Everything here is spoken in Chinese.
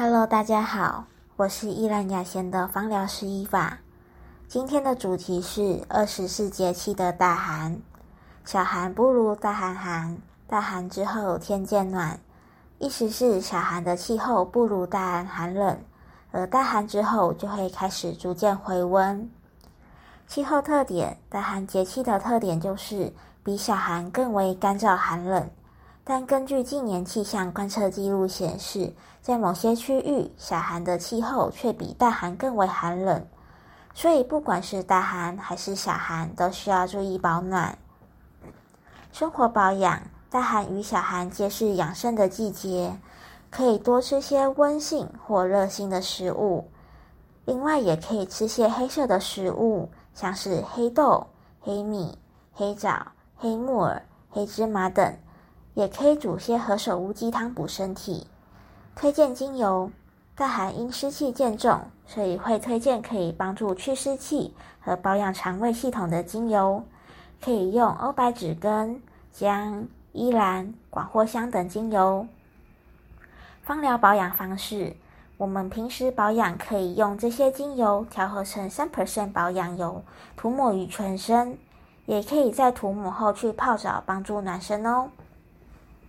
Hello，大家好，我是依兰雅贤的芳疗师伊法。今天的主题是二十四节气的大寒。小寒不如大寒寒，大寒之后天渐暖，意思是小寒的气候不如大寒寒冷，而大寒之后就会开始逐渐回温。气候特点，大寒节气的特点就是比小寒更为干燥寒冷。但根据近年气象观测记录显示，在某些区域，小寒的气候却比大寒更为寒冷。所以，不管是大寒还是小寒，都需要注意保暖。生活保养，大寒与小寒皆是养生的季节，可以多吃些温性或热性的食物。另外，也可以吃些黑色的食物，像是黑豆、黑米、黑枣、黑木耳、黑芝麻等。也可以煮些何首乌鸡汤补身体。推荐精油，大寒因湿气渐重，所以会推荐可以帮助去湿气和保养肠胃系统的精油。可以用欧白芷根、姜、依兰、广藿香等精油。芳疗保养方式，我们平时保养可以用这些精油调和成三 percent 保养油，涂抹于全身，也可以在涂抹后去泡澡，帮助暖身哦。